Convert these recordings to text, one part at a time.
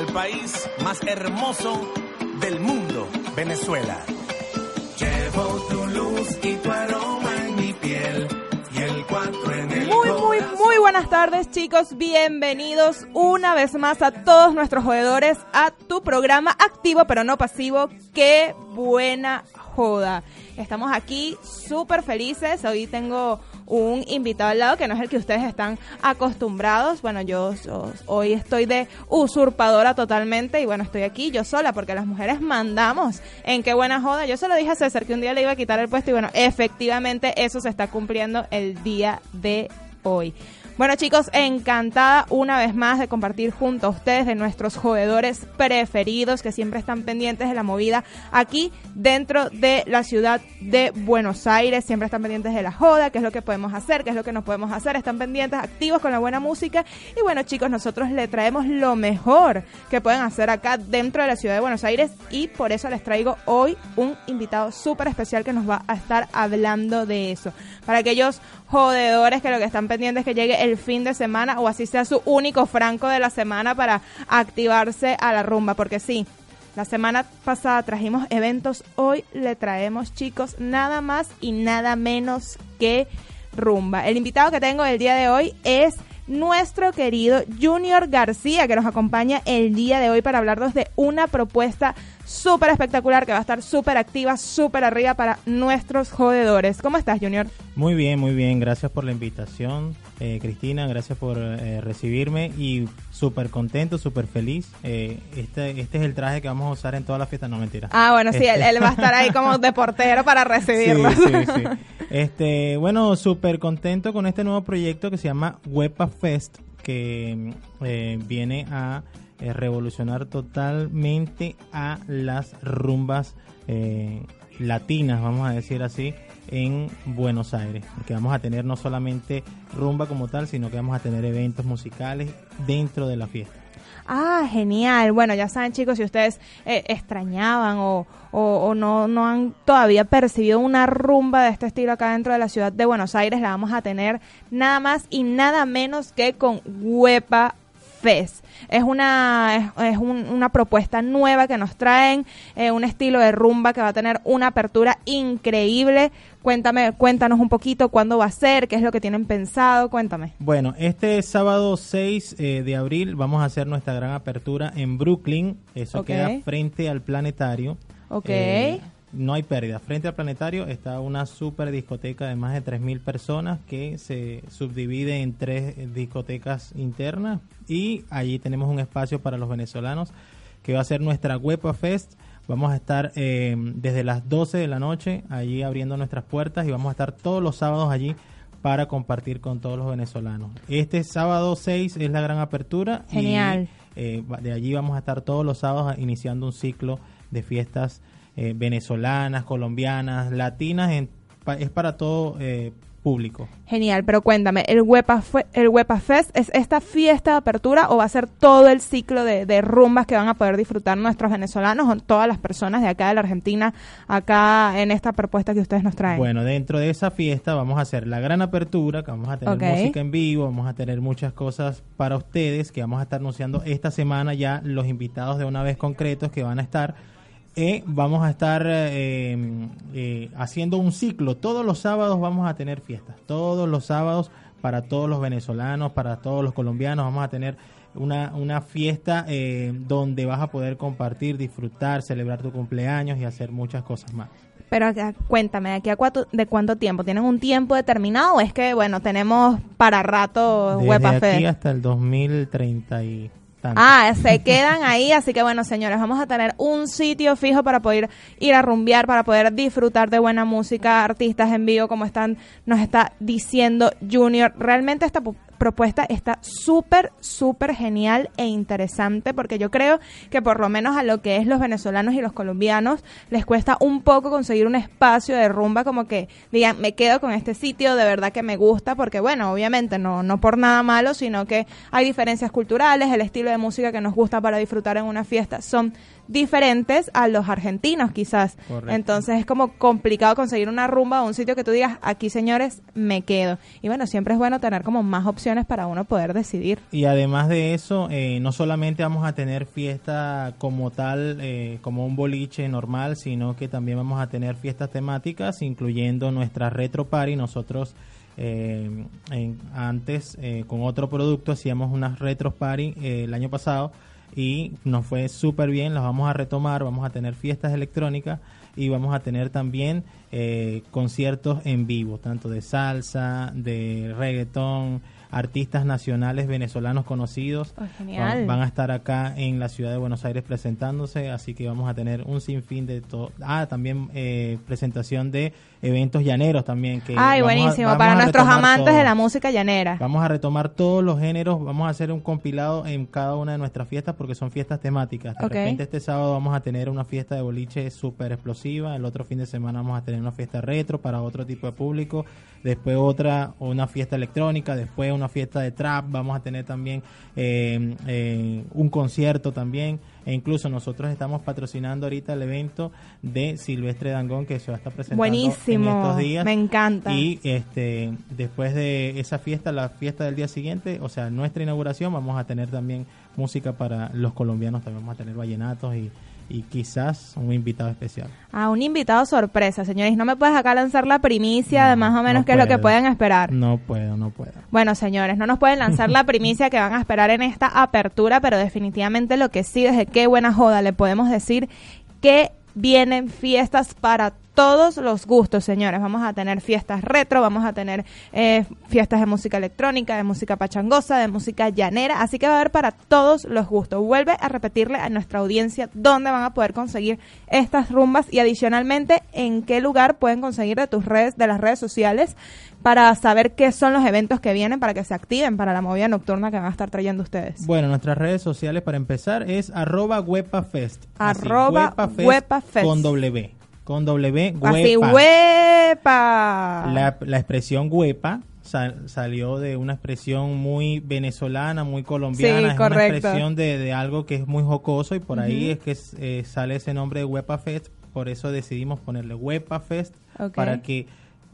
al país más hermoso del mundo, Venezuela. Llevo tu luz y tu aroma en mi piel y el cuatro en el Muy, muy, muy buenas tardes, chicos. Bienvenidos una vez más a todos nuestros jugadores a tu programa activo pero no pasivo. Qué buena joda. Estamos aquí súper felices. Hoy tengo un invitado al lado que no es el que ustedes están acostumbrados. Bueno, yo, hoy estoy de usurpadora totalmente y bueno, estoy aquí yo sola porque las mujeres mandamos en qué buena joda. Yo se lo dije a César que un día le iba a quitar el puesto y bueno, efectivamente eso se está cumpliendo el día de hoy. Bueno chicos, encantada una vez más de compartir junto a ustedes de nuestros jugadores preferidos que siempre están pendientes de la movida aquí dentro de la ciudad de Buenos Aires, siempre están pendientes de la joda, qué es lo que podemos hacer, qué es lo que no podemos hacer, están pendientes, activos con la buena música. Y bueno chicos, nosotros le traemos lo mejor que pueden hacer acá dentro de la ciudad de Buenos Aires. Y por eso les traigo hoy un invitado súper especial que nos va a estar hablando de eso. Para aquellos jodedores que lo que están pendientes es que llegue el fin de semana o así sea su único franco de la semana para activarse a la rumba, porque sí, la semana pasada trajimos eventos, hoy le traemos chicos nada más y nada menos que rumba. El invitado que tengo el día de hoy es nuestro querido Junior García, que nos acompaña el día de hoy para hablarnos de una propuesta súper espectacular que va a estar súper activa, súper arriba para nuestros jodedores. ¿Cómo estás, Junior? Muy bien, muy bien. Gracias por la invitación, eh, Cristina. Gracias por eh, recibirme y súper contento, súper feliz. Eh, este, este es el traje que vamos a usar en toda la fiesta. No, mentira. Ah, bueno, sí, él, él va a estar ahí como de portero para recibirlo. Sí, sí, sí. Este, bueno, súper contento con este nuevo proyecto que se llama Wepa Fest, que eh, viene a eh, revolucionar totalmente a las rumbas eh, latinas, vamos a decir así, en Buenos Aires. Porque vamos a tener no solamente rumba como tal, sino que vamos a tener eventos musicales dentro de la fiesta. Ah, genial. Bueno, ya saben chicos, si ustedes eh, extrañaban o, o- no, no han todavía percibido una rumba de este estilo acá dentro de la ciudad de Buenos Aires, la vamos a tener nada más y nada menos que con Huepa Fest. Es una, es, es un- una propuesta nueva que nos traen, eh, un estilo de rumba que va a tener una apertura increíble. Cuéntame, cuéntanos un poquito cuándo va a ser, qué es lo que tienen pensado, cuéntame. Bueno, este sábado 6 eh, de abril vamos a hacer nuestra gran apertura en Brooklyn. Eso queda frente al planetario. Ok. Eh, no hay pérdida. Frente al planetario está una super discoteca de más de 3.000 personas que se subdivide en tres eh, discotecas internas. Y allí tenemos un espacio para los venezolanos que va a ser nuestra Huepa Fest. Vamos a estar eh, desde las 12 de la noche allí abriendo nuestras puertas y vamos a estar todos los sábados allí para compartir con todos los venezolanos. Este sábado 6 es la gran apertura. y, Genial. eh, va- de allí vamos a estar todos los sábados iniciando un ciclo de fiestas eh, venezolanas, colombianas, latinas. en- pa- es para todo eh, público. Genial, pero cuéntame, ¿el Huepa, ¿el Huepa Fest es esta fiesta de apertura o va a ser todo el ciclo de, de rumbas que van a poder disfrutar nuestros venezolanos o todas las personas de acá de la Argentina, acá en esta propuesta que ustedes nos traen? Bueno, dentro de esa fiesta vamos a hacer la gran apertura, que vamos a tener música en vivo, vamos a tener muchas cosas para ustedes, que vamos a estar anunciando esta semana ya los invitados de una vez concretos que van a estar. Eh, vamos a estar eh, eh, haciendo un ciclo. Todos los sábados vamos a tener fiestas. Todos los sábados para todos los venezolanos, para todos los colombianos. Vamos a tener una, una fiesta eh, donde vas a poder compartir, disfrutar, celebrar tu cumpleaños y hacer muchas cosas más. Pero acá, cuéntame, ¿de aquí a cuánto, de cuánto tiempo? ¿Tienen un tiempo determinado o es que, bueno, tenemos para rato Desde Huepa aquí hasta el 2030 y Ah, se quedan ahí, así que bueno, señores, vamos a tener un sitio fijo para poder ir a rumbear, para poder disfrutar de buena música, artistas en vivo, como están, nos está diciendo Junior. Realmente esta propuesta está súper, súper genial e interesante porque yo creo que por lo menos a lo que es los venezolanos y los colombianos les cuesta un poco conseguir un espacio de rumba como que digan, me quedo con este sitio, de verdad que me gusta porque bueno, obviamente no, no por nada malo, sino que hay diferencias culturales, el estilo de música que nos gusta para disfrutar en una fiesta son diferentes a los argentinos quizás. Correcto. Entonces es como complicado conseguir una rumba o un sitio que tú digas, aquí señores, me quedo. Y bueno, siempre es bueno tener como más opciones para uno poder decidir. Y además de eso, eh, no solamente vamos a tener fiesta como tal, eh, como un boliche normal, sino que también vamos a tener fiestas temáticas, incluyendo nuestra retro party. Nosotros eh, en- antes eh, con otro producto hacíamos unas retro party eh, el año pasado y nos fue súper bien, las vamos a retomar, vamos a tener fiestas electrónicas y vamos a tener también eh, conciertos en vivo, tanto de salsa, de reggaetón, artistas nacionales venezolanos conocidos. Oh, genial. Van, van a estar acá en la ciudad de Buenos Aires presentándose, así que vamos a tener un sinfín de todo. Ah, también eh, presentación de eventos llaneros también. Que Ay, a- buenísimo, para nuestros amantes todo. de la música llanera. Vamos a retomar todos los géneros, vamos a hacer un compilado en cada una de nuestras fiestas porque son fiestas temáticas. De repente este sábado vamos a tener una fiesta de boliche súper explosiva, el otro fin de semana vamos a tener una fiesta retro para otro tipo de público, después otra, una fiesta electrónica, después una fiesta de trap, vamos a tener también eh, eh, un concierto también. E incluso nosotros estamos patrocinando ahorita el evento de Silvestre Dangón que se va a estar presentando Buenísimo, en estos días. me encanta. Y este después de esa fiesta, la fiesta del día siguiente, o sea, nuestra inauguración, vamos a tener también música para los colombianos, también vamos a tener vallenatos y, y quizás un invitado especial. A un invitado sorpresa, señores. No me puedes acá lanzar la primicia de No, más o menos no qué es lo que puedo. pueden esperar. No puedo, no puedo. Bueno, señores, no nos pueden lanzar la primicia que van a esperar en esta apertura, pero definitivamente lo que sí, desde qué buena joda le podemos decir que vienen fiestas para todos los gustos, señores. Vamos a tener fiestas retro, vamos a tener eh, fiestas de música electrónica, de música pachangosa, de música llanera, así que va a haber para todos los gustos. Vuelve a repetirle a nuestra audiencia dónde van a poder conseguir estas rumbas y adicionalmente en qué lugar pueden conseguir de tus redes, de las redes sociales para saber qué son los eventos que vienen para que se activen para la movida nocturna que van a estar trayendo ustedes. Bueno, nuestras redes sociales para empezar es arroba huepafest. Así, Arroba Huepafest Huepafest. Con W. Con W, Así, huepa. huepa. La, la expresión huepa sal- salió de una expresión muy venezolana, muy colombiana. Sí, es correcto. una expresión de, de algo que es muy jocoso y por ahí es que eh, sale ese nombre de Huepa Fest. Por eso decidimos ponerle Huepa Fest para que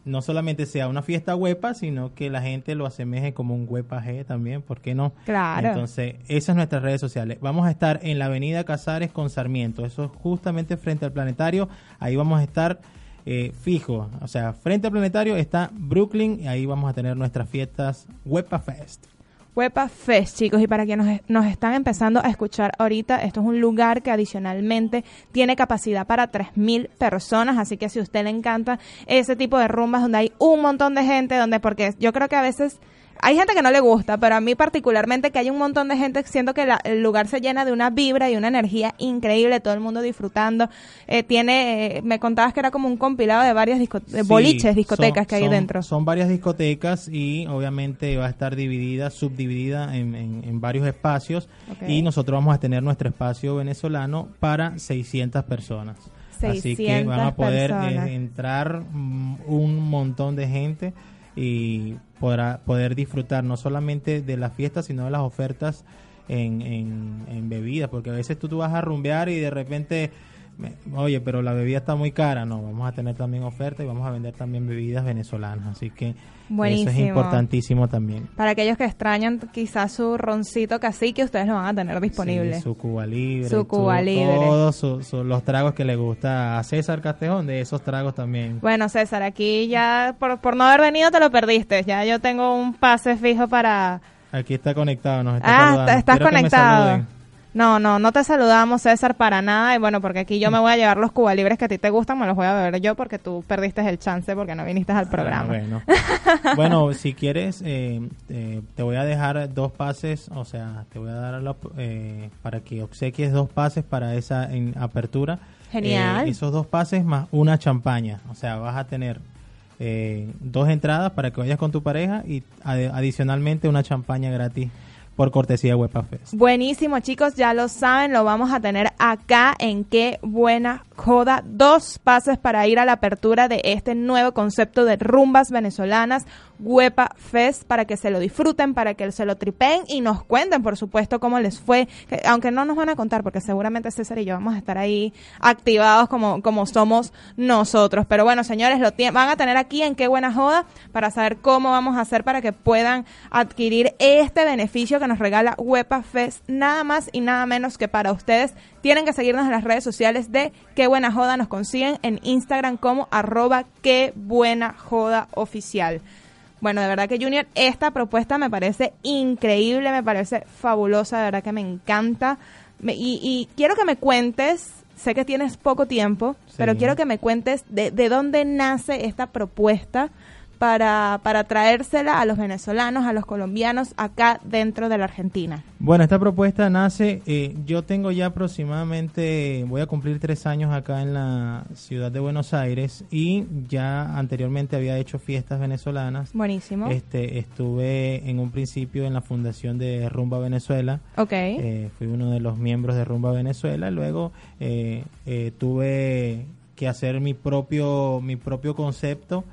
no solamente sea una fiesta huepa, sino que la gente lo asemeje como un huepa G también, ¿por qué no? Claro. Entonces, esas son nuestras redes sociales. Vamos a estar en la avenida Casares con Sarmiento, eso es justamente frente al planetario, ahí vamos a estar eh, fijo, o sea, frente al planetario está Brooklyn y ahí vamos a tener nuestras fiestas Huepa Fest. Huepa Fest, chicos, y para quienes nos, nos están empezando a escuchar ahorita, esto es un lugar que adicionalmente tiene capacidad para 3.000 personas, así que si a usted le encanta ese tipo de rumbas donde hay un montón de gente, donde porque yo creo que a veces hay gente que no le gusta, pero a mí particularmente que hay un montón de gente, siento que la- el lugar se llena de una vibra y una energía increíble, todo el mundo disfrutando. Eh, tiene, eh, me contabas que era como un compilado de varias disco- Sí, boliches, discotecas son- que hay son- dentro. Son varias discotecas y obviamente va a estar dividida, subdividida en, en- en varios espacios y nosotros vamos a tener nuestro espacio venezolano para 600 personas. Así que 600 van a poder eh, entrar mm, un montón de gente y podrá poder disfrutar no solamente de la fiesta, sino de las ofertas en, en, en bebidas, porque a veces tú, tú vas a rumbear y de repente, oye, pero la bebida está muy cara, no, vamos a tener también oferta y vamos a vender también bebidas venezolanas, así que eso Buenísimo. es importantísimo también. Para aquellos que extrañan quizás su roncito cacique, ustedes lo van a tener disponible. Sí, su Cuba Libre. Su Cuba Libre. Todos su- su- los tragos que le gusta a César Castejón, de esos tragos también. Bueno, César, aquí ya por, por no haber venido te lo perdiste. Ya yo tengo un pase fijo para... Aquí está conectado, nos está Ah, saludando. estás Quiero conectado. No, no, no te saludamos, César, para nada. Y bueno, porque aquí yo me voy a llevar los Cuba Libres que a ti te gustan, me los voy a beber yo porque tú perdiste el chance porque no viniste al programa. Ah, bueno. bueno, si quieres, eh, eh, te voy a dejar dos pases, o sea, te voy a dar la eh, para que obsequies dos pases para esa en apertura. Genial. Eh, esos dos pases más una champaña, o sea, vas a tener eh, dos entradas para que vayas con tu pareja y adicionalmente una champaña gratis por cortesía de Huepa Fest. Buenísimo, chicos, ya lo saben, lo vamos a tener acá en Qué Buena Joda. Dos pases para ir a la apertura de este nuevo concepto de rumbas venezolanas, Huepa Fest, para que se lo disfruten, para que se lo tripen y nos cuenten, por supuesto, cómo les fue. aunque no nos van a contar, porque seguramente César y yo vamos a estar ahí activados como, como somos nosotros. Pero bueno, señores, lo van a tener aquí en Qué Buena Joda para saber cómo vamos a hacer para que puedan adquirir este beneficio que nos regala Huepa Fest, nada más y nada menos que para ustedes. Tienen que seguirnos en las redes sociales de Qué Buena Joda. Nos consiguen en Instagram como arroba Qué Buena Joda Oficial. Bueno, de verdad que Junior, esta propuesta me parece increíble, me parece fabulosa, de verdad que me encanta. y, quiero que me cuentes, sé que tienes poco tiempo, pero quiero que me cuentes de, de dónde nace esta propuesta para, para traérsela a los venezolanos, a los colombianos acá dentro de la Argentina? Bueno, esta propuesta nace, eh, yo tengo ya aproximadamente, voy a cumplir tres años acá en la ciudad de Buenos Aires y ya anteriormente había hecho fiestas venezolanas. Buenísimo. Este, estuve en un principio en la fundación de Rumba Venezuela. Ok. Eh, fui uno de los miembros de Rumba Venezuela. Luego eh, tuve que hacer mi propio, mi propio concepto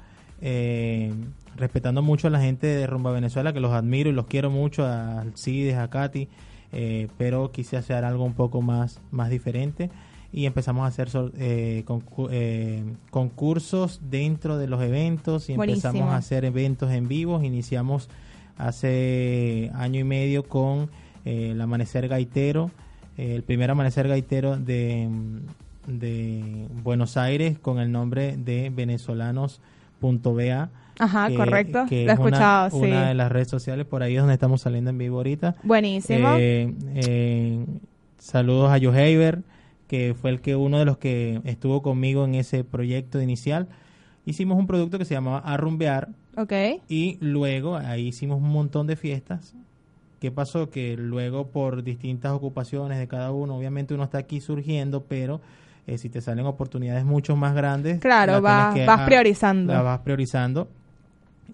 eh, respetando mucho a la gente de Rumba Venezuela, que los admiro y los quiero mucho, a Alcides, a Katy, eh, pero quise hacer algo un poco más, más diferente y empezamos a hacer eh, eh, concursos dentro de los eventos y empezamos a hacer eventos en vivo. Iniciamos hace año y medio con el Amanecer Gaitero, el primer Amanecer Gaitero de, de Buenos Aires con el nombre de Venezolanos .ba. Ajá, correcto. Que Lo he escuchado, una, Una de las redes sociales, por ahí es donde estamos saliendo en vivo ahorita. Buenísimo. Eh, eh, saludos a Joe que fue el que uno de los que estuvo conmigo en ese proyecto inicial. Hicimos un producto que se llamaba Arrumbear. Ok. Y luego ahí hicimos un montón de fiestas. ¿Qué pasó? Que luego por distintas ocupaciones de cada uno, obviamente uno está aquí surgiendo, pero eh, si te salen oportunidades mucho más grandes, claro, vas, vas priorizando. La vas priorizando.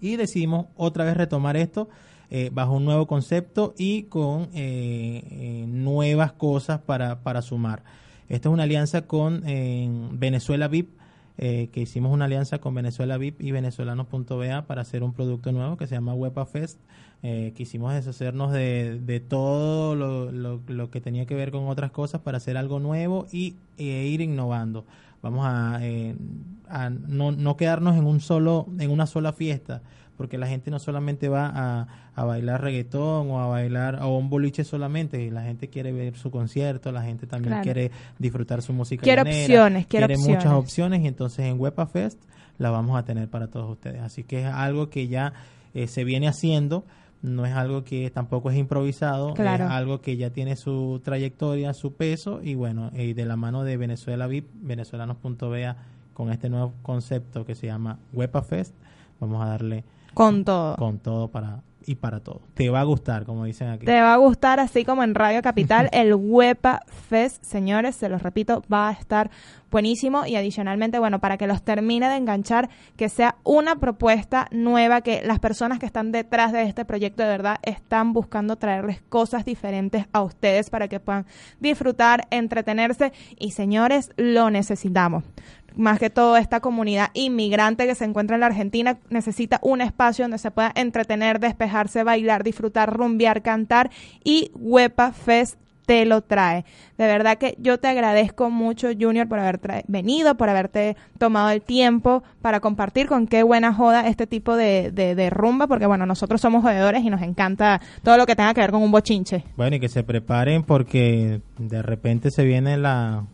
Y decidimos otra vez retomar esto eh, bajo un nuevo concepto y con eh, nuevas cosas para, para sumar. Esta es una alianza con Venezuela VIP, que hicimos una alianza con Venezuela VIP y venezolanos.ba para hacer un producto nuevo que se llama Wepa Fest eh, quisimos deshacernos de, de todo lo, lo, que tenía que ver con otras cosas para hacer algo nuevo y e ir innovando. Vamos a, eh, a no, no, quedarnos en un solo en una sola fiesta, porque la gente no solamente va a, a bailar reggaetón o a bailar o un boliche solamente, la gente quiere ver su concierto, la gente también quiere disfrutar su música. Quiere opciones, quiere, muchas opciones y entonces en Wepa Fest la vamos a tener para todos ustedes. Así que es algo que ya eh, se viene haciendo no es algo que tampoco es improvisado, es algo que ya tiene su trayectoria, su peso y bueno, y de la mano de Venezuela VIP, venezolanos.bea con este nuevo concepto que se llama Wepa Fest, vamos a darle con todo. Con todo para y para todo. Te va a gustar, como dicen aquí. Te va a gustar, así como en Radio Capital, el Wepa Fest, señores, se los repito, va a estar buenísimo y adicionalmente, bueno, para que los termine de enganchar, que sea una propuesta nueva, que las personas que están detrás de este proyecto de verdad están buscando traerles cosas diferentes a ustedes para que puedan disfrutar, entretenerse y señores, lo necesitamos más que todo esta comunidad inmigrante que se encuentra en la Argentina necesita un espacio donde se pueda entretener, despejarse, bailar, disfrutar, rumbear, cantar y Huepa Fest te lo trae. De verdad que yo te agradezco mucho, Junior, por haber venido, por haberte tomado el tiempo para compartir con qué buena joda este tipo de, de, rumba, porque bueno, nosotros somos jodedores y nos encanta todo lo que tenga que ver con un bochinche. Bueno, y que se preparen porque de repente se viene la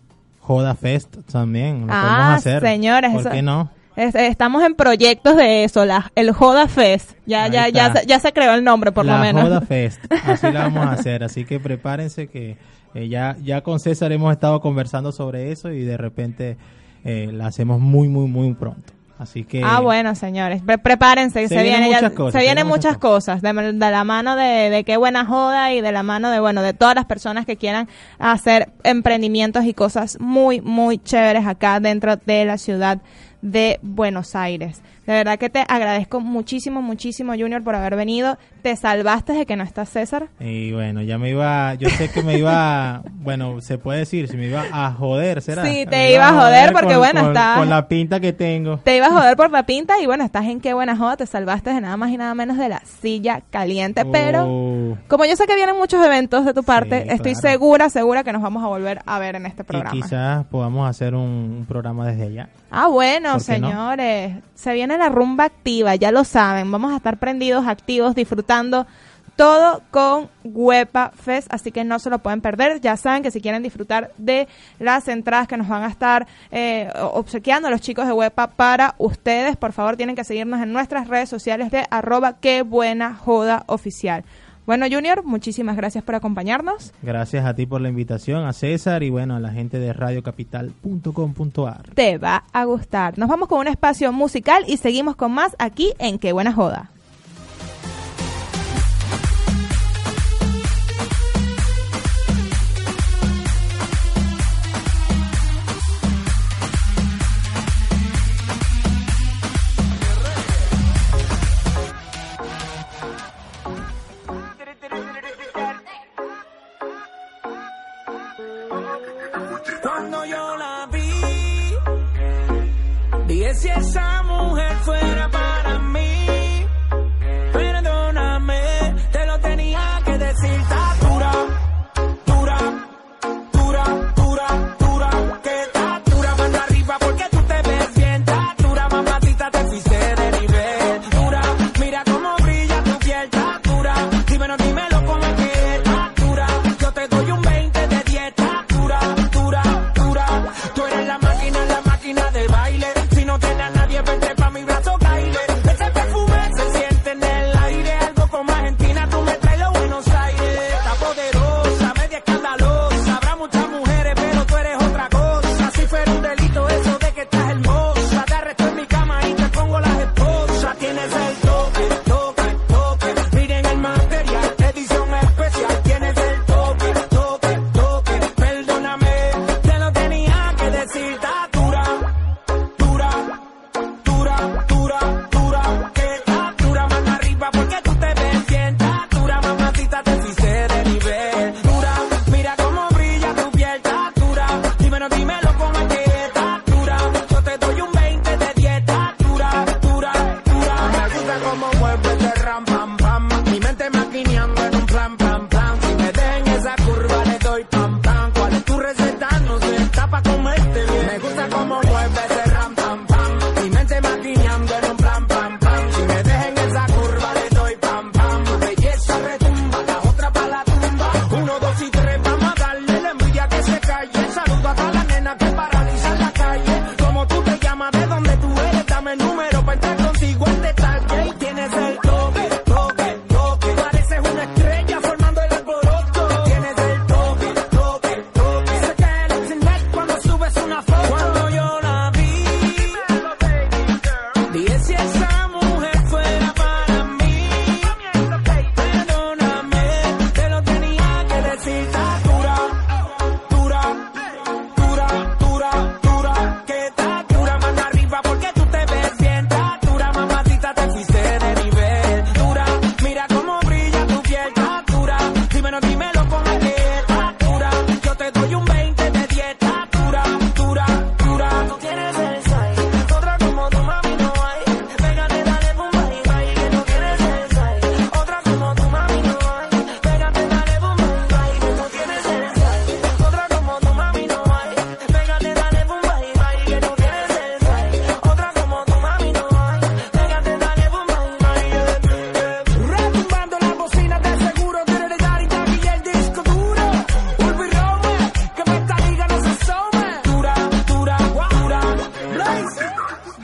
Joda Fest también. Lo ah, podemos hacer. señores. ¿Por qué no? estamos en proyectos de eso, la, el Joda Fest. Ya, ya, ya, ya, se creó el nombre, por lo menos. Joda Fest. Así la vamos a hacer. Así que prepárense que eh, ya, ya con César hemos estado conversando sobre eso y de repente eh, la hacemos muy, muy, muy pronto. Así que. Ah, bueno, señores. prepárense. Se, se vienen muchas cosas. Se vienen muchas cosas. De, la mano de, de, qué buena joda y de la mano de, bueno, de todas las personas que quieran hacer emprendimientos y cosas muy, muy chéveres acá dentro de la ciudad de Buenos Aires. De verdad que te agradezco muchísimo, muchísimo, Junior, por haber venido. Te salvaste de que no estás César. Y bueno, ya me iba, yo sé que me iba, bueno, se puede decir, si me iba a joder, ¿será? Sí, te Me iba a joder porque, con- bueno, con- estás- Con la pinta que tengo. Te ibas a joder por la pinta y bueno, estás en qué buena joda. Te salvaste de nada más y nada menos de la silla caliente. Pero Oh. como yo sé que vienen muchos eventos de tu parte, Sí, estoy claro. segura, segura que nos vamos a volver a ver en este Y programa. quizás podamos hacer un, un programa desde allá. Ah, bueno, señores. Se viene la rumba activa, ya lo saben. Vamos a estar prendidos, activos, disfrutando todo con Huepa Fest, así que no se lo pueden perder. Ya saben que si quieren disfrutar de las entradas que nos van a estar eh, obsequiando los chicos de Huepa para ustedes, por favor tienen que seguirnos en nuestras redes sociales de arroba qué buena joda oficial. Bueno, Junior, muchísimas gracias por acompañarnos. Gracias a ti por la invitación, a César y bueno, a la gente de radiocapital.com.ar. Te va a gustar. Nos vamos con un espacio musical y seguimos con más aquí en Qué buena joda.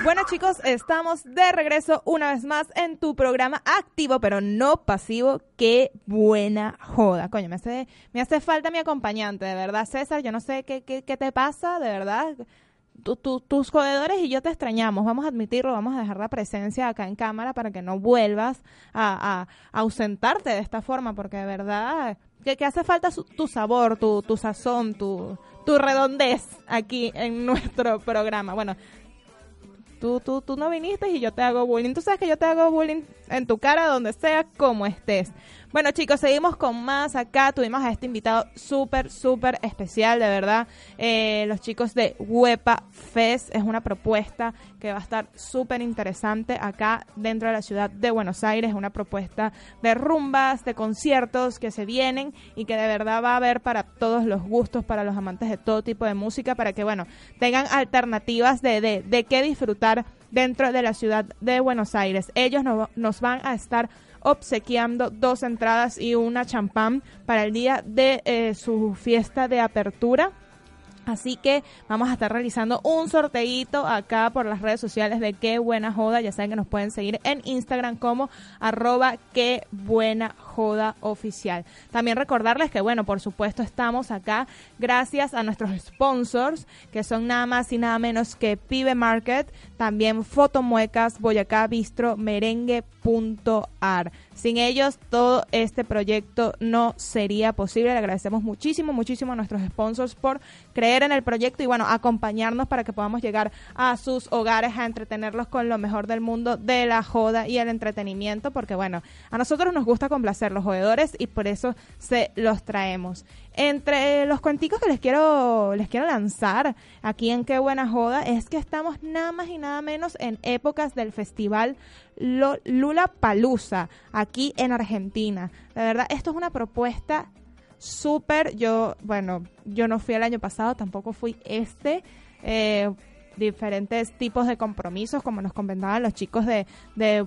Bueno chicos, estamos de regreso una vez más en tu programa activo, pero no pasivo. Qué buena joda. Coño, me hace, me hace falta mi acompañante, de verdad, César. Yo no sé qué, qué, qué te pasa, de verdad. Tu- tu- tus jodedores y yo te extrañamos, vamos a admitirlo, vamos a dejar la presencia acá en cámara para que no vuelvas a, a- a ausentarte de esta forma, porque de verdad que, que hace falta su- tu sabor, tu, tu sazón, tu, tu redondez aquí en nuestro programa. Bueno, Tú, tú, tú no viniste y yo te hago bullying. Tú sabes que yo te hago bullying en tu cara, donde sea, como estés. Bueno, chicos, seguimos con más acá. Tuvimos a este invitado súper, súper especial, de verdad. Eh, los chicos de Huepa Fest es una propuesta que va a estar súper interesante acá dentro de la ciudad de Buenos Aires. Una propuesta de rumbas, de conciertos que se vienen y que de verdad va a haber para todos los gustos, para los amantes de todo tipo de música, para que, bueno, tengan alternativas de, de, de qué disfrutar dentro de la ciudad de Buenos Aires. Ellos no, nos van a estar obsequiando dos entradas y una champán para el día de eh, su fiesta de apertura. Así que vamos a estar realizando un sorteito acá por las redes sociales de Qué Buena Joda. Ya saben que nos pueden seguir en Instagram como arroba Qué Buena Joda Oficial. También recordarles que, bueno, por supuesto estamos acá gracias a nuestros sponsors, que son nada más y nada menos que Pibe Market, también Fotomuecas, Boyacá Bistro, Merengue.ar. Sin ellos, todo este proyecto no sería posible. Le agradecemos muchísimo, muchísimo a nuestros sponsors por creer en el proyecto y, bueno, acompañarnos para que podamos llegar a sus hogares a entretenerlos con lo mejor del mundo de la joda y el entretenimiento, porque, bueno, a nosotros nos gusta complacer los jugadores y por eso se los traemos. Entre los cuenticos que les quiero les quiero lanzar aquí en Qué Buena Joda es que estamos nada más y nada menos en épocas del festival Lula Palusa aquí en Argentina. La verdad, esto es una propuesta súper. Yo, bueno, yo no fui el año pasado, tampoco fui este. Eh, diferentes tipos de compromisos, como nos comentaban los chicos de, de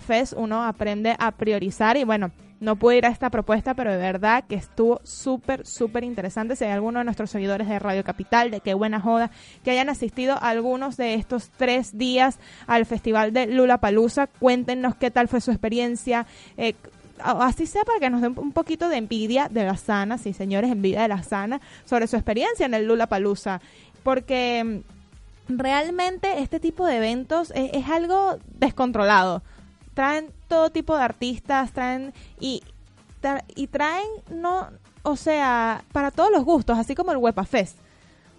Fest, uno aprende a priorizar y bueno, no pude ir a esta propuesta, pero de verdad que estuvo súper, súper interesante. Si hay alguno de nuestros seguidores de Radio Capital, de Qué Buena Joda, que hayan asistido a algunos de estos tres días al Festival de Lula Palusa, cuéntenos qué tal fue su experiencia. Eh, así sea para que nos den un poquito de envidia de la sana, sí señores, envidia de la sana, sobre su experiencia en el Lula Palusa. Porque mm, realmente este tipo de eventos es algo descontrolado traen todo tipo de artistas, traen y, y traen, no, o sea, para todos los gustos, así como el Wepa Fest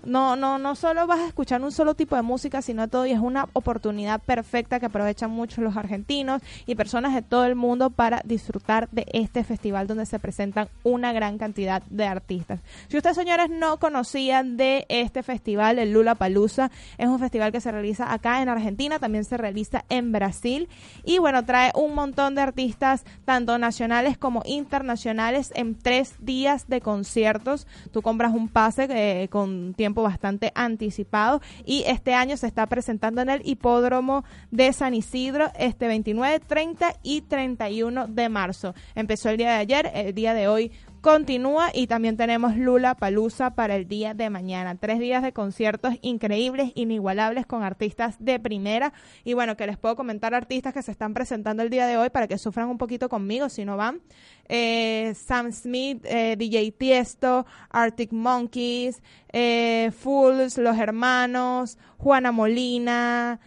no, no, no solo vas a escuchar un solo tipo de música, sino todo y es una oportunidad perfecta que aprovechan mucho los argentinos y personas de todo el mundo para disfrutar de este festival donde se presentan una gran cantidad de artistas. Si ustedes señores no conocían de este festival, el Lula Palusa, es un festival que se realiza acá en Argentina, también se realiza en Brasil y bueno, trae un montón de artistas tanto nacionales como internacionales en tres días de conciertos. Tú compras un pase eh, con tiempo bastante anticipado y este año se está presentando en el hipódromo de San Isidro este 29, 30 y 31 de marzo. Empezó el día de ayer, el día de hoy continúa y también tenemos Lula Palusa para el día de mañana. Tres días de conciertos increíbles, inigualables con artistas de primera. Y bueno, que les puedo comentar artistas que se están presentando el día de hoy para que sufran un poquito conmigo si no van. Eh, Sam Smith, eh, DJ Tiesto, Arctic Monkeys, eh, Fools, Los Hermanos, Juana Molina.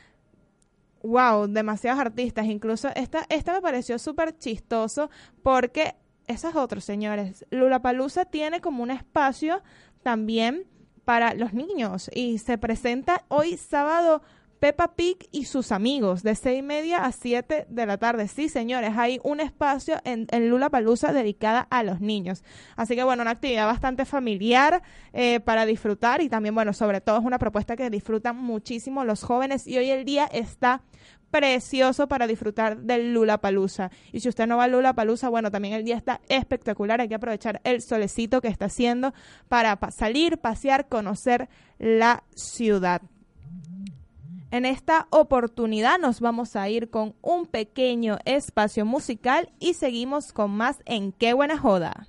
Wow, demasiados artistas. Incluso esta, esta me pareció súper chistoso porque esos otros señores. Lula Palusa tiene como un espacio también para los niños y se presenta hoy sábado Peppa Pig y sus amigos de seis y media a 7 de la tarde. Sí, señores, hay un espacio en, Lula Palusa dedicada a los niños. Así que, bueno, una actividad bastante familiar eh, para disfrutar y también, bueno, sobre todo es una propuesta que disfrutan muchísimo los jóvenes y hoy el día está precioso para disfrutar del Lula Palusa. Y si usted no va al Lula Palusa, bueno, también el día está espectacular. Hay que aprovechar el solecito que está haciendo para salir, pasear, conocer la ciudad. En esta oportunidad nos vamos a ir con un pequeño espacio musical y seguimos con más en Qué buena joda.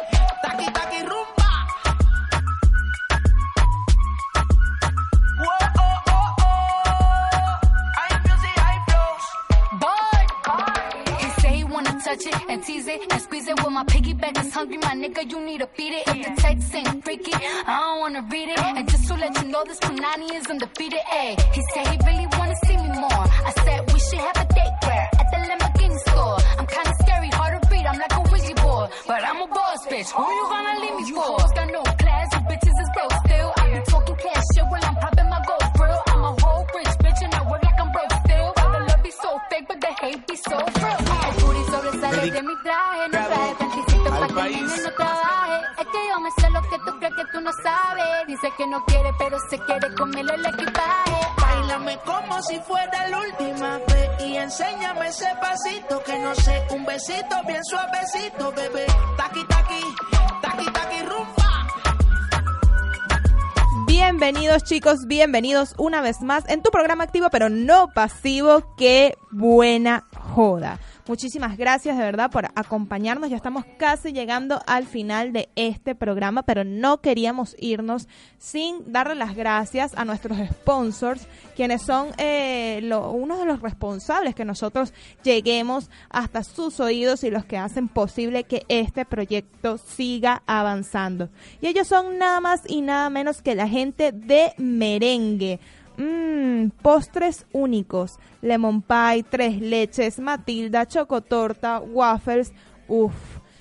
But I'm a boss bitch. Who you gonna leave me for? Hoes got no class, you bitches is broke still. I be talking cash shit while I'm popping my gold grill. I'm a whole rich bitch and I work like I'm broke still. The love be so fake, but the hate be so real. El booty sobresale de mi traje, no traje panticito pa' que el nene no trabaje. Es que yo me sé lo que tú crees que tú no sabes. Dice que no quiere, pero se quiere comerle el equipaje. Como si fuera la última vez y enséñame ese pasito que no sé, un besito bien suavecito, bebé. Taqui taqui, taqui taqui rumba. Bienvenidos chicos, bienvenidos una vez más en tu programa activo pero no pasivo. Qué buena joda. Muchísimas gracias de verdad por acompañarnos. Ya estamos casi llegando al final de este programa, pero no queríamos irnos sin darle las gracias a nuestros sponsors, quienes son eh, lo- uno de los responsables que nosotros lleguemos hasta sus oídos y los que hacen posible que este proyecto siga avanzando. Y ellos son nada más y nada menos que la gente de Merengue. Mmm, postres únicos, lemon pie, tres leches, Matilda, chocotorta, waffles, uff.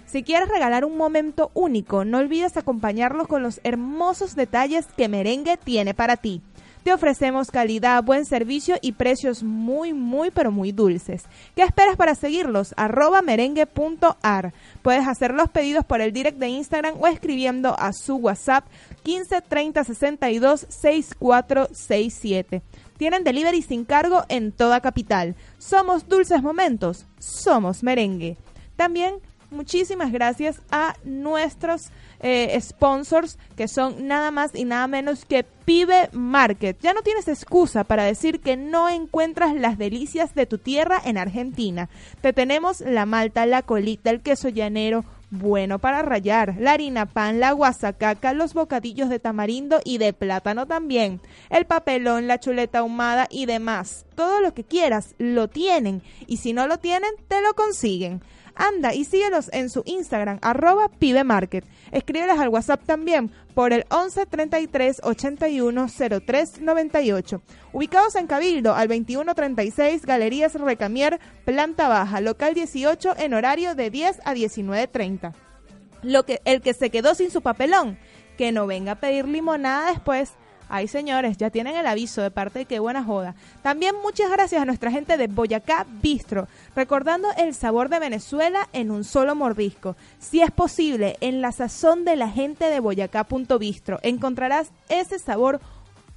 Si quieres regalar un momento único, no olvides acompañarlos con los hermosos detalles que Merengue tiene para ti. Te ofrecemos calidad, buen servicio y precios muy, muy, pero muy dulces. ¿Qué esperas para seguirlos? Arroba merengue.ar. Puedes hacer los pedidos por el direct de Instagram o escribiendo a su WhatsApp 15 30 62 6467. Tienen delivery sin cargo en toda capital. Somos Dulces Momentos, somos merengue. También muchísimas gracias a nuestros eh, sponsors que son nada más y nada menos que Pibe Market. Ya no tienes excusa para decir que no encuentras las delicias de tu tierra en Argentina. Te tenemos la malta, la colita, el queso llanero, bueno para rayar, la harina pan, la guasacaca, los bocadillos de tamarindo y de plátano también, el papelón, la chuleta ahumada y demás. Todo lo que quieras lo tienen y si no lo tienen, te lo consiguen. Anda y síguelos en su Instagram, arroba pibemarket. Escríbeles al WhatsApp también por el 11 33 81 03 98. Ubicados en Cabildo, al 21 36, Galerías Recamier, planta baja, local 18, en horario de 10 a 19.30. Lo que, el que se quedó sin su papelón, que no venga a pedir limonada después. Ay, señores, ya tienen el aviso de parte de Qué Buena Joda. También muchas gracias a nuestra gente de Boyacá Bistro, recordando el sabor de Venezuela en un solo mordisco. Si es posible, en la sazón de la gente de Boyacá.bistro encontrarás ese sabor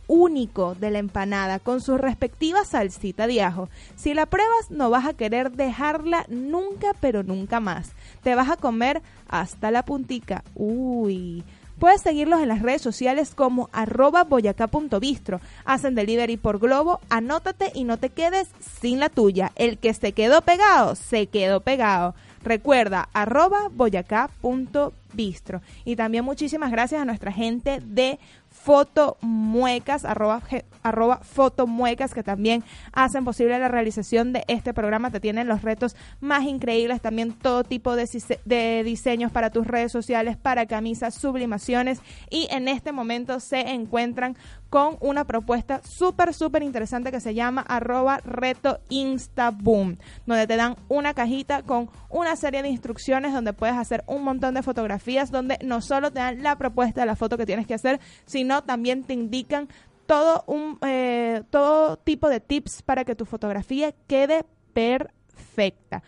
único de la empanada con su respectiva salsita de ajo. Si la pruebas no vas a querer dejarla nunca pero nunca más. Te vas a comer hasta la puntica. Uy. Puedes seguirlos en las redes sociales como arroba boyacá.bistro. Hacen delivery por globo. Anótate y no te quedes sin la tuya. El que se quedó pegado, se quedó pegado. Recuerda, arroba boyacá.bistro. Y también muchísimas gracias a nuestra gente de Fotomuecas, arroba, arroba Fotomuecas, que también hacen posible la realización de este programa. Te tienen los retos más increíbles, también todo tipo de, de diseños para tus redes sociales, para camisas, sublimaciones. Y en este momento se encuentran con una propuesta súper, súper interesante que se llama arroba reto instaboom, donde te dan una cajita con una serie de instrucciones donde puedes hacer un montón de fotografías, donde no solo te dan la propuesta de la foto que tienes que hacer, sino también te indican todo un eh, todo tipo de tips para que tu fotografía quede perfecta.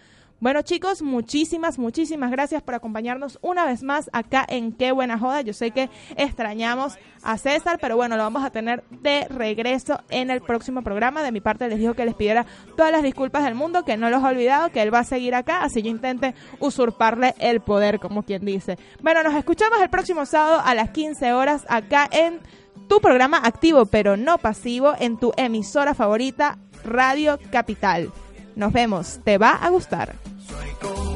Bueno chicos, muchísimas, muchísimas gracias por acompañarnos una vez más acá en Qué Buena Joda. Yo sé que extrañamos a César, pero bueno, lo vamos a tener de regreso en el próximo programa. De mi parte les dijo que les pidiera todas las disculpas del mundo, que no los ha olvidado, que él va a seguir acá, así yo intente usurparle el poder, como quien dice. Bueno, nos escuchamos el próximo sábado a las 15 horas acá en tu programa activo pero no pasivo en tu emisora favorita, Radio Capital. Nos vemos, te va a gustar. 最高。